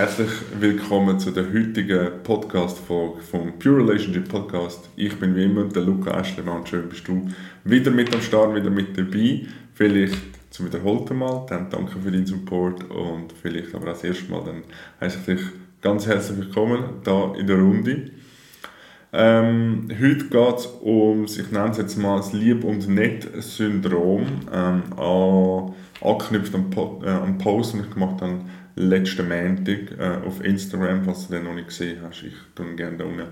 herzlich willkommen zu der heutigen Podcast-Folge vom Pure Relationship Podcast. Ich bin wie immer der Luca Eschlermann. Schön bist du wieder mit am Start, wieder mit dabei. Vielleicht zum wiederholten Mal. Dann danke für deinen Support und vielleicht aber auch das erste Mal. Dann heiße ich dich ganz herzlich willkommen da in der Runde. Ähm, heute geht es um, ich nenne es jetzt mal das Lieb- und Nett-Syndrom, ähm, an, angeknüpft am, po äh, am Post, den ich gemacht habe letzten Montag äh, auf Instagram, falls du den noch nicht gesehen hast. Ich tue gerne da unten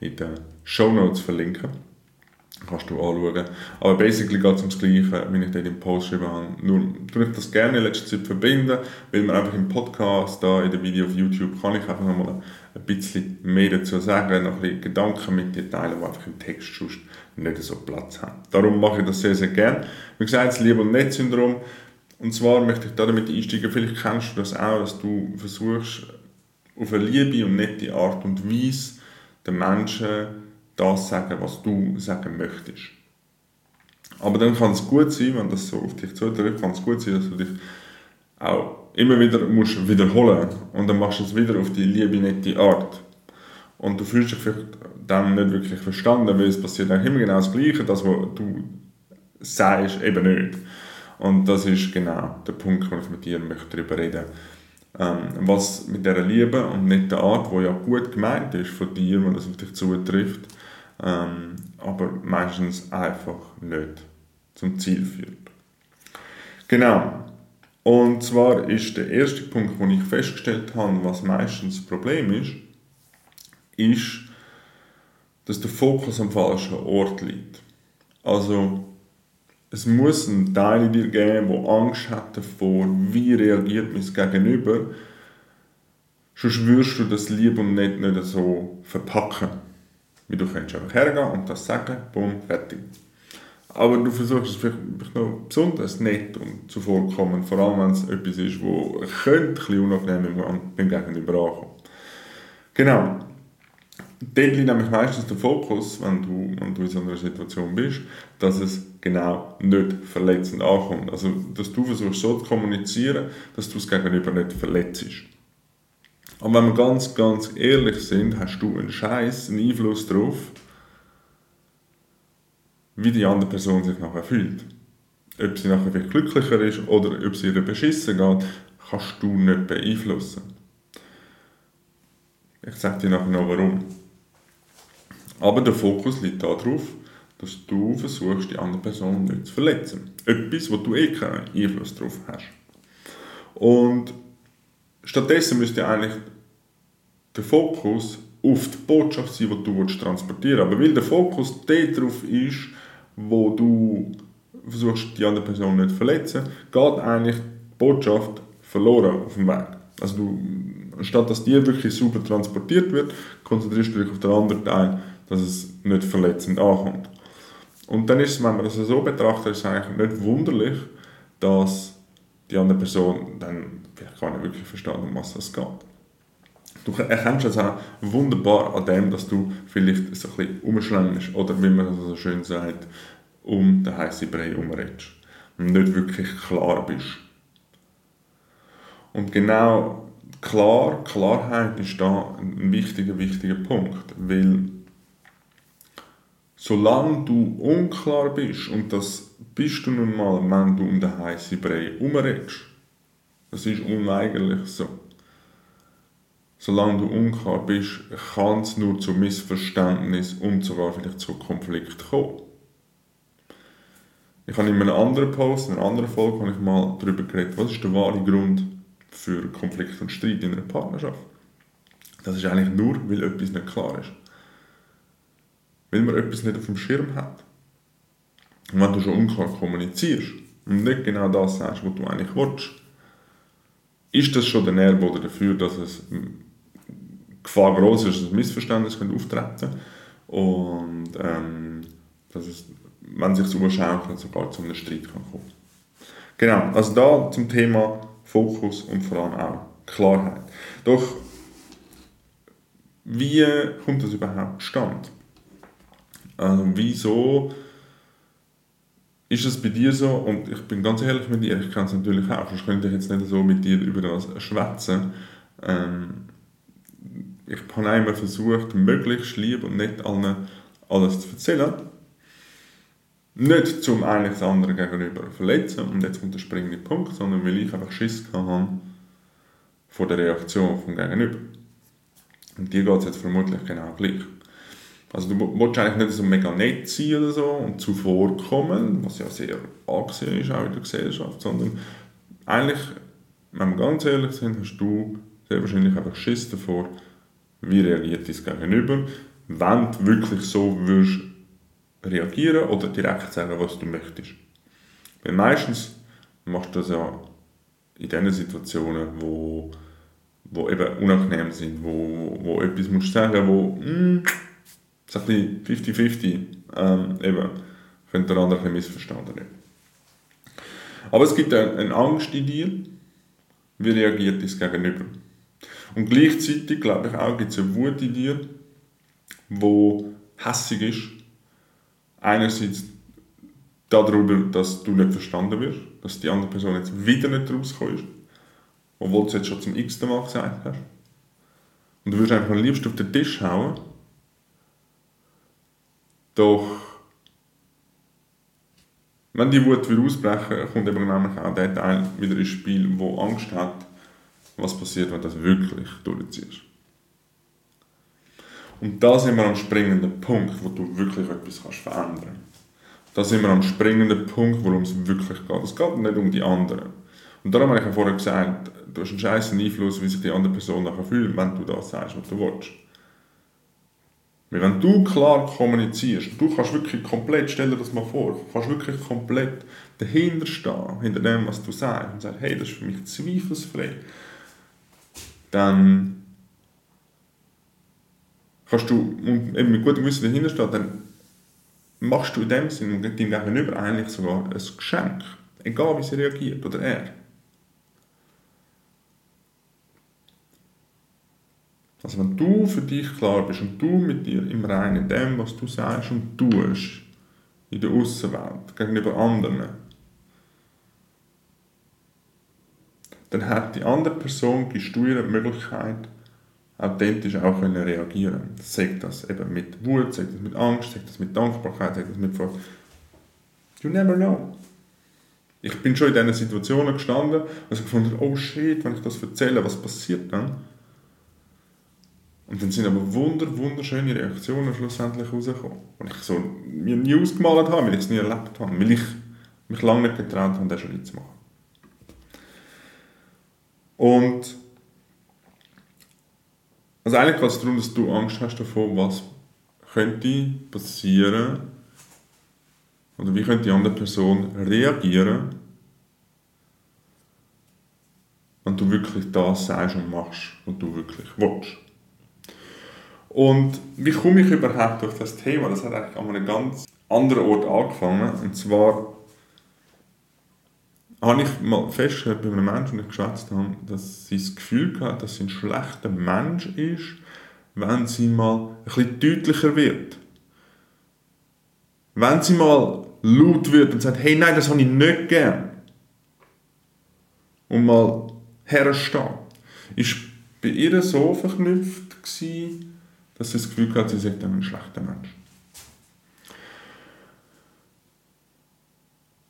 in den Show Notes verlinken. Kannst du anschauen. Aber basically geht es um das Gleiche, wie ich dort im Post geschrieben habe. Nur tue ich das gerne in letzter Zeit verbinden, weil man einfach im Podcast, da in dem Video auf YouTube, kann ich einfach nochmal ein bisschen mehr dazu sagen, noch ein bisschen Gedanken mit dir teilen, die einfach im Text sonst nicht so Platz haben. Darum mache ich das sehr, sehr gerne. Wie gesagt, das Liebe- und Netzsyndrom und zwar möchte ich damit einsteigen, vielleicht kennst du das auch, dass du versuchst, auf eine liebe und nette Art und Weise den Menschen das sagen, was du sagen möchtest. Aber dann kann es gut sein, wenn das so auf dich zutrifft, kann es gut sein, dass du dich auch immer wieder musst wiederholen und dann machst du es wieder auf die liebe, nette Art. Und du fühlst dich vielleicht dann nicht wirklich verstanden, weil es passiert eigentlich immer genau das Gleiche, das, was du sagst, eben nicht. Und das ist genau der Punkt, wo ich mit dir möchte darüber reden ähm, Was mit dieser Liebe und nicht der Art, die ja gut gemeint ist von dir, wenn das auf dich zutrifft, ähm, aber meistens einfach nicht zum Ziel führt. Genau. Und zwar ist der erste Punkt, wo ich festgestellt habe, was meistens das Problem ist, ist, dass der Fokus am falschen Ort liegt. Also es muss einen Teil in dir geben, der Angst hat davor, wie reagiert mein Gegenüber. Sonst wirst du das lieb und nett nicht so verpacken. Wie du kannst einfach hergehen und das sagen, bumm, fertig. Aber du versuchst es vielleicht noch besonders nett und zuvorkommen, vor allem wenn es etwas ist, wo könnte ein bisschen unangenehm beim Gegenüber ankommen. Genau. Dort liegt nämlich meistens der Fokus, wenn du, wenn du in so einer Situation bist, dass es genau nicht verletzend ankommt. Also, dass du versuchst so zu kommunizieren, dass du es gegenüber nicht verletzt. Und wenn wir ganz, ganz ehrlich sind, hast du einen Scheiß, einen Einfluss darauf, wie die andere Person sich nachher fühlt. Ob sie nachher vielleicht glücklicher ist oder ob sie ihr beschissen geht, kannst du nicht beeinflussen. Ich sage dir nachher noch warum. Aber der Fokus liegt darauf, dass du versuchst, die andere Person nicht zu verletzen. Etwas, wo du eh keinen Einfluss darauf hast. Und stattdessen müsste eigentlich der Fokus auf die Botschaft sein, die du transportieren willst. Aber weil der Fokus darauf ist, wo du versuchst, die andere Person nicht zu verletzen, geht eigentlich die Botschaft verloren auf dem Weg. Also du, anstatt dass die wirklich super transportiert wird, konzentrierst du dich auf den anderen Teil, dass es nicht verletzend ankommt. Und dann ist es, wenn man das so betrachtet, ist eigentlich nicht wunderlich, dass die andere Person dann vielleicht gar nicht wirklich versteht, um was es geht. Du erkennst es auch wunderbar an dem, dass du vielleicht so ein bisschen umschlängst oder wie man so schön sagt, um den heißen Brei herumredest und nicht wirklich klar bist. Und genau klar, Klarheit ist da ein wichtiger, wichtiger Punkt, weil solange du unklar bist, und das bist du nun mal, wenn du um den heißen Brei herumredest, das ist unweigerlich so. Solange du unklar bist, kann es nur zu Missverständnis und sogar vielleicht zu Konflikt kommen. Ich habe in einem anderen Post, in einer anderen Folge, habe ich mal darüber geredet, was ist der wahre Grund für Konflikt und Streit in einer Partnerschaft. Das ist eigentlich nur, weil etwas nicht klar ist weil man etwas nicht auf dem Schirm hat. Und wenn du schon unklar kommunizierst und nicht genau das sagst, was du eigentlich willst, ist das schon der Nährboden dafür, dass es Gefahr groß ist, dass ein Missverständnis auftreten und ähm, dass es, wenn sich so überschaukelt, sogar zu einem Streit kann kommen Genau, also da zum Thema Fokus und vor allem auch Klarheit. Doch wie kommt das überhaupt stand? Also, wieso ist es bei dir so, und ich bin ganz ehrlich mit dir, ich kann es natürlich auch, sonst könnte ich jetzt nicht so mit dir über das schwätzen, Ähm, ich habe einmal versucht, möglichst lieb und nicht allen alles zu erzählen. Nicht zum eigentlich das andere gegenüber verletzen, und jetzt kommt der springende Punkt, sondern weil ich einfach Schiss hatte vor der Reaktion vom Gegenüber. Und dir geht es jetzt vermutlich genau gleich. Also du willst eigentlich nicht so mega nett sein oder so und zuvorkommen, was ja sehr angesehen ist auch in der Gesellschaft, sondern eigentlich, wenn wir ganz ehrlich sind, hast du sehr wahrscheinlich einfach Schiss davor, wie reagiert dein Gegenüber, wenn du wirklich so würdest reagieren oder direkt sagen, was du möchtest. Weil meistens machst du das ja in den Situationen, wo, wo eben unangenehm sind, wo, wo etwas musst sagen wo mm, so ein bisschen 50-50 ähm, eben, könnte der andere ein missverstanden werden. Aber es gibt eine, Angst in dir, wie reagiert das Gegenüber. Und gleichzeitig, glaube ich auch, gibt es eine Wut in dir, wo hässig ist. Einerseits darüber, dass du nicht verstanden wirst, dass die andere Person jetzt wieder nicht rauskommt, obwohl du es jetzt schon zum x Mal gesagt hast. Und du würdest einfach am liebsten auf den Tisch hauen. Doch wenn die Wut wieder ausbrechen, kommt eben nämlich auch der Teil wieder ins Spiel, wo Angst hat, was passiert, wenn du das wirklich durchziehst. Und da sind wir am springenden Punkt, wo du wirklich etwas kannst verändern kannst. Da sind wir am springenden Punkt, worum es wirklich geht. Es geht nicht um die anderen. Und darum habe ich ja vorher gesagt, du hast einen scheißen Einfluss, wie sich die andere Person nachher fühlt, wenn du das sagst, was du willst. Weil wenn du klar kommunizierst, du kannst wirklich komplett, stell dir das mal vor, kannst wirklich komplett dahinter stehen, hinter dem, was du sagst, und sagst, hey, das ist für mich zweifelsfrei dann kannst du eben mit gutem Gewissen dahinter stehen, dann machst du in dem Sinne deinem Gegenüber eigentlich sogar ein Geschenk. Egal wie sie reagiert oder er. Also wenn du für dich klar bist und du mit dir im Reinen, in dem, was du sagst und tust, in der Außenwelt, gegenüber anderen, dann hat die andere Person gesteuert die Möglichkeit, authentisch auch können reagieren. Sagt das eben mit Wut, sagt das mit Angst, sagt das mit Dankbarkeit, sagt das mit Freude. You never know. Ich bin schon in diesen Situationen gestanden und also gefunden, oh shit, wenn ich das erzähle, was passiert dann? Und dann sind aber wunder, wunderschöne Reaktionen schlussendlich rausgekommen. Und ich so mir nie ausgemalt habe, weil ich es nie erlebt habe, weil ich mich lange nicht getraut habe, das schon zu machen. Und also eigentlich geht es darum, dass du Angst hast davor, was könnte passieren oder wie könnte die andere Person reagieren, wenn du wirklich das sagst und machst, was du wirklich willst. Und wie komme ich überhaupt auf das Thema? Das hat eigentlich an einem ganz anderen Ort angefangen. Und zwar habe ich mal festgestellt bei einem Menschen, den ich geschätzt habe, dass sie das Gefühl hat, dass sie ein schlechter Mensch ist, wenn sie mal ein bisschen deutlicher wird. Wenn sie mal laut wird und sagt, hey, nein, das habe ich nicht gern. Und mal herstehen. Ist bei ihr so verknüpft gewesen, dass sie das Gefühl hat, sie dann ein schlechter Mensch.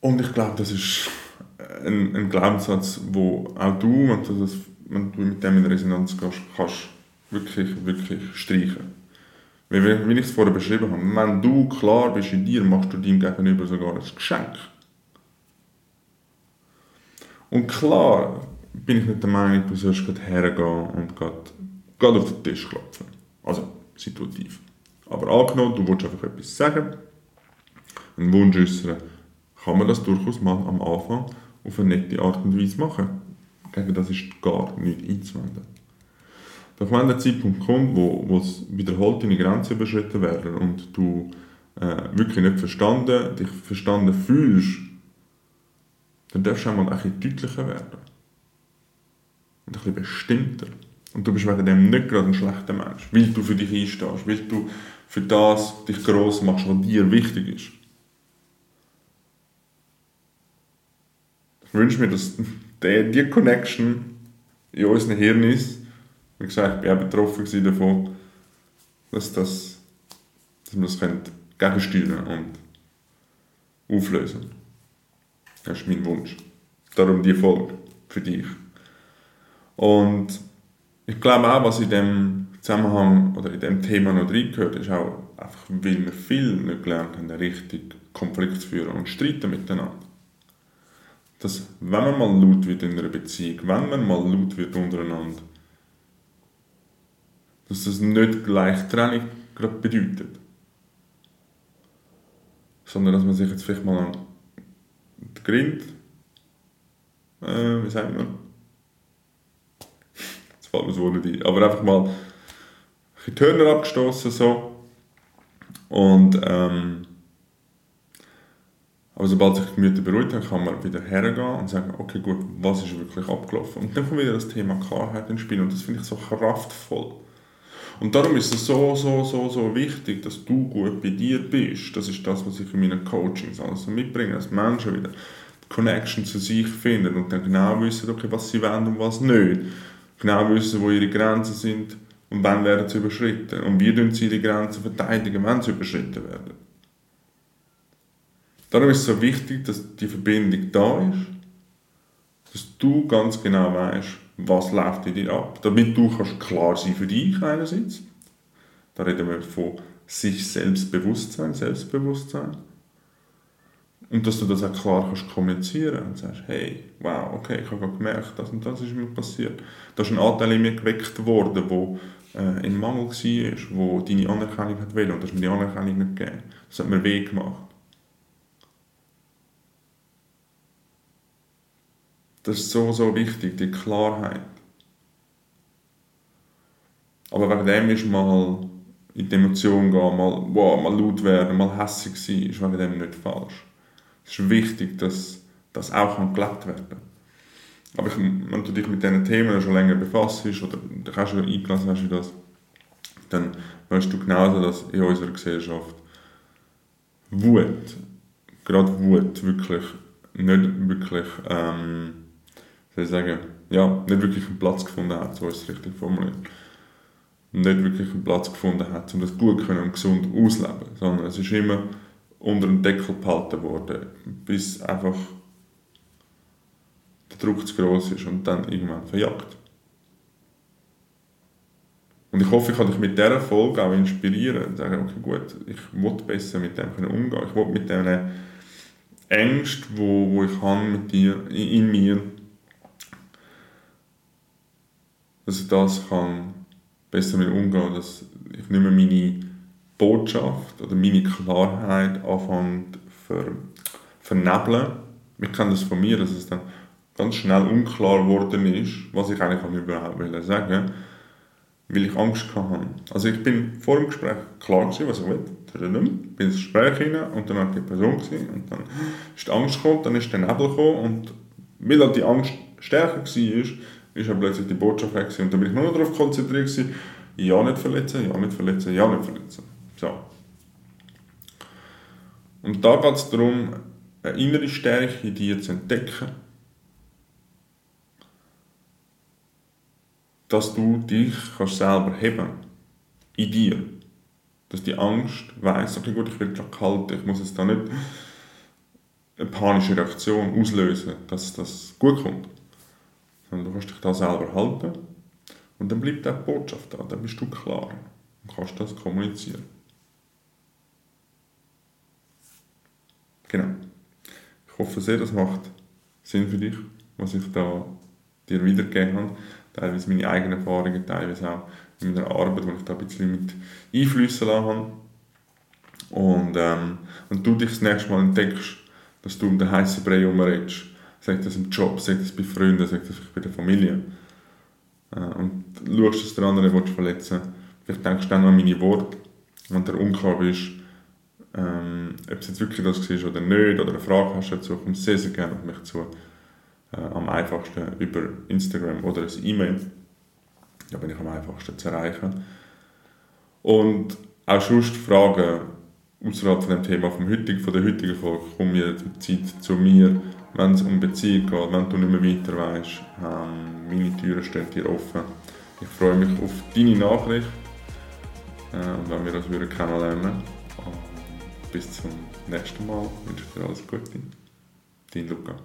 Und ich glaube, das ist ein, ein Glaubenssatz, wo auch du, wenn du, das, wenn du mit dem in Resonanz gehst, kannst wirklich, wirklich streichen. Weil, wie ich es vorher beschrieben habe, wenn du klar bist in dir, machst du deinem Gegenüber sogar ein Geschenk. Und klar bin ich nicht der Meinung, du sollst gerade hergehen und gerade, gerade auf den Tisch klopfen. Also, situativ. Aber angenommen, du willst einfach etwas sagen, einen Wunsch äußern, kann man das durchaus mal am Anfang auf eine nette Art und Weise machen. Gegen das ist gar nicht einzuwenden. Doch wenn der Zeitpunkt kommt, wo, wo wiederholt deine Grenzen überschritten werden und du äh, wirklich nicht verstanden, dich verstanden fühlst, dann darfst du auch mal ein bisschen deutlicher werden. Und ein bisschen bestimmter. Und du bist wegen dem nicht gerade ein schlechter Mensch, weil du für dich einstehst, weil du für das dich gross machst, was dir wichtig ist. Ich wünsche mir, dass die, die Connection in unseren Hirn ist Wie gesagt, ich war auch betroffen davon, dass, das, dass man das gegensteuern und auflösen Das ist mein Wunsch. Darum die Folge für dich. Und ich glaube auch, was in dem Zusammenhang oder in dem Thema noch reingehört, ist auch einfach, weil wir viel nicht gelernt haben, richtig Konflikt zu führen und streiten miteinander. Dass, wenn man mal laut wird in einer Beziehung, wenn man mal laut wird untereinander, dass das nicht gleich Trennung gerade bedeutet. Sondern dass man sich jetzt vielleicht mal an den Grind, äh, wie sagt man, fällt mir Wort nicht ein, aber einfach mal die Hörner abgestoßen so und ähm, aber sobald sich die Gemüter beruhigt haben, kann man wieder hergehen und sagen, okay gut, was ist wirklich abgelaufen? Und dann kommt wieder das Thema Klarheit ins Spiel und das finde ich so kraftvoll. Und darum ist es so, so, so, so wichtig, dass du gut bei dir bist. Das ist das, was ich in meinen Coachings alles so mitbringe, dass Menschen wieder die Connection zu sich finden und dann genau wissen, okay, was sie wollen und was nicht. Genau wissen, wo ihre Grenzen sind und wann werden sie überschritten. Und wie tun sie ihre Grenzen verteidigen, wenn sie überschritten werden. Darum ist es so wichtig, dass die Verbindung da ist, dass du ganz genau weißt, was läuft in dir ab. Damit du kannst klar sein für dich einerseits. Da reden wir von sich Selbstbewusstsein, Selbstbewusstsein. Und dass du das auch klar kannst kommunizieren und sagst, hey, wow, okay, ich habe gemerkt, das und das ist mir passiert. Da ist ein Anteil in mir geweckt worden, wo äh, im Mangel war, wo deine Anerkennung hat wollen und das hat mir die Anerkennung nicht gegeben. Das hat mir weh gemacht. Das ist so, so wichtig, die Klarheit. Aber wegen dem ist mal in die Emotion gehen, mal, wow, mal laut werden, mal hässlich sein, ist wegen dem nicht falsch. Es ist wichtig, dass das auch gelebt werden kann. Aber ich, wenn du dich mit diesen Themen schon länger befasst oder dich auch schon eingelassen hast in das, dann weißt du genauso, dass in unserer Gesellschaft Wut, gerade Wut, wirklich nicht wirklich ähm, soll ich sagen, ja, nicht wirklich einen Platz gefunden hat, so ist es richtig formuliert. Nicht wirklich einen Platz gefunden hat, um das gut können und gesund auszuleben, sondern es ist immer unter dem Deckel gehalten worden, bis einfach der Druck zu groß ist und dann irgendwann verjagt. Und ich hoffe, ich kann dich mit dieser Folge auch inspirieren und sagen, okay, gut, ich will besser mit dem umgehen. Ich will mit diesen Ängsten, wo, wo ich habe mit dir, in mir, dass ich das kann besser mit umgehen dass ich nicht mehr meine Botschaft oder meine Klarheit anfange ver, vernebeln. Ich kenne das von mir, dass es dann ganz schnell unklar geworden ist, was ich eigentlich überhaupt will sagen weil ich Angst hatte. Also ich bin vor dem Gespräch klar gewesen, was ich will. Bin ins Gespräch hinein und dann hat die Person gesehen und dann ist die Angst gekommen, dann ist der Nebel gekommen und weil halt die Angst stärker war, ist ja plötzlich die Botschaft weg und dann bin ich nur noch darauf konzentriert gewesen, ja nicht verletzen, ja nicht verletzen, ja nicht verletzen. So. Und da geht es darum, eine innere Stärke in dir zu entdecken, dass du dich kannst selber heben in dir. Dass die Angst weiss, okay gut, ich will gerade kalt, ich muss jetzt da nicht eine panische Reaktion auslösen, dass das gut kommt sondern du kannst dich da selber halten und dann bleibt auch die Botschaft da, dann bist du klar und kannst das kommunizieren. Genau. Ich hoffe sehr, das macht Sinn für dich, was ich da dir wiedergegeben habe. Teilweise meine eigenen Erfahrungen, teilweise auch in meiner Arbeit, wo ich da ein bisschen mit einflüssen lassen habe. Und ähm, wenn du dich das nächste Mal entdeckst, dass du um den heißen Brei herumredest, sagt das im Job, sagt das bei Freunden, sagt das bei der Familie. Äh, und schaust, dass der andere verletzen Vielleicht denkst du dann an meine Worte, wenn du unklar bist, ähm, ob es jetzt wirklich das war oder nicht, oder eine Frage hast dazu, komm sehr, sehr gerne auf mich zu. Äh, am einfachsten über Instagram oder ein E-Mail. Da bin ich am einfachsten zu erreichen. Und auch sonst Fragen außerhalb von dem Thema vom heutigen, von der heutigen Folge, komm Zeit zu mir wenn es um Beziehung geht, wenn du nicht mehr weiter weißt, ähm, meine Türen stehen dir offen. Ich freue mich auf deine Nachricht äh, und wenn wir wieder kennenlernen. Bis zum nächsten Mal. Ich wünsche dir alles Gute. Dein Luca.